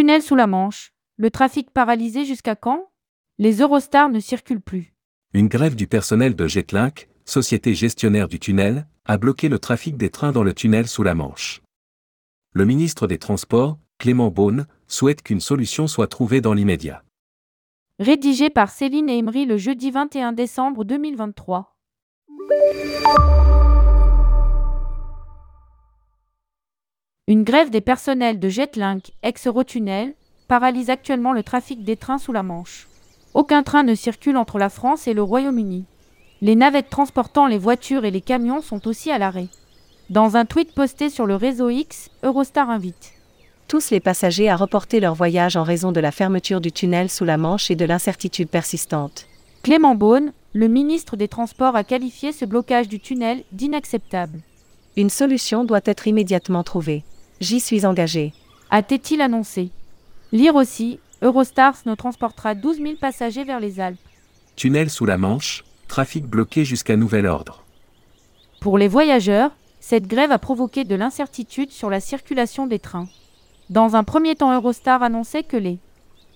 Tunnel sous la Manche. Le trafic paralysé jusqu'à quand Les Eurostars ne circulent plus. Une grève du personnel de Jetlink, société gestionnaire du tunnel, a bloqué le trafic des trains dans le tunnel sous la Manche. Le ministre des Transports, Clément Beaune, souhaite qu'une solution soit trouvée dans l'immédiat. Rédigé par Céline Emery le jeudi 21 décembre 2023. Une grève des personnels de Jetlink, ex-Eurotunnel, paralyse actuellement le trafic des trains sous la Manche. Aucun train ne circule entre la France et le Royaume-Uni. Les navettes transportant les voitures et les camions sont aussi à l'arrêt. Dans un tweet posté sur le réseau X, Eurostar invite tous les passagers à reporter leur voyage en raison de la fermeture du tunnel sous la Manche et de l'incertitude persistante. Clément Beaune, le ministre des Transports, a qualifié ce blocage du tunnel d'inacceptable. Une solution doit être immédiatement trouvée. J'y suis engagé. A-t-il annoncé Lire aussi, Eurostars ne transportera 12 000 passagers vers les Alpes. Tunnel sous la Manche, trafic bloqué jusqu'à nouvel ordre. Pour les voyageurs, cette grève a provoqué de l'incertitude sur la circulation des trains. Dans un premier temps, Eurostar annonçait que les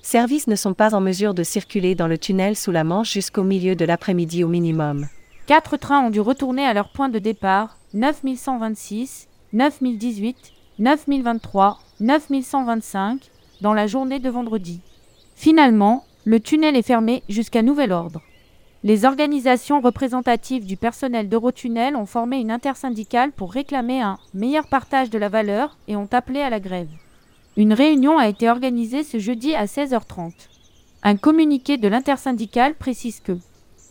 services ne sont pas en mesure de circuler dans le tunnel sous la Manche jusqu'au milieu de l'après-midi au minimum. Quatre trains ont dû retourner à leur point de départ 9126, 9018, 9023, 9125 dans la journée de vendredi. Finalement, le tunnel est fermé jusqu'à nouvel ordre. Les organisations représentatives du personnel d'Eurotunnel ont formé une intersyndicale pour réclamer un meilleur partage de la valeur et ont appelé à la grève. Une réunion a été organisée ce jeudi à 16h30. Un communiqué de l'intersyndicale précise que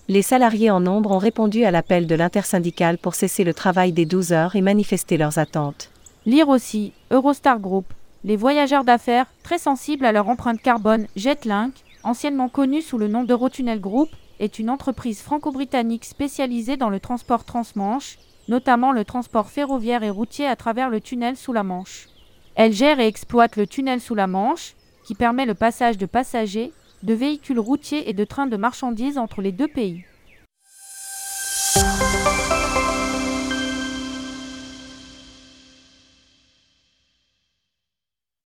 les salariés en nombre ont répondu à l'appel de l'intersyndicale pour cesser le travail des 12 heures et manifester leurs attentes. Lire aussi Eurostar Group, les voyageurs d'affaires très sensibles à leur empreinte carbone Jetlink, anciennement connue sous le nom d'Eurotunnel Group, est une entreprise franco-britannique spécialisée dans le transport transmanche, notamment le transport ferroviaire et routier à travers le tunnel sous la Manche. Elle gère et exploite le tunnel sous la Manche, qui permet le passage de passagers, de véhicules routiers et de trains de marchandises entre les deux pays.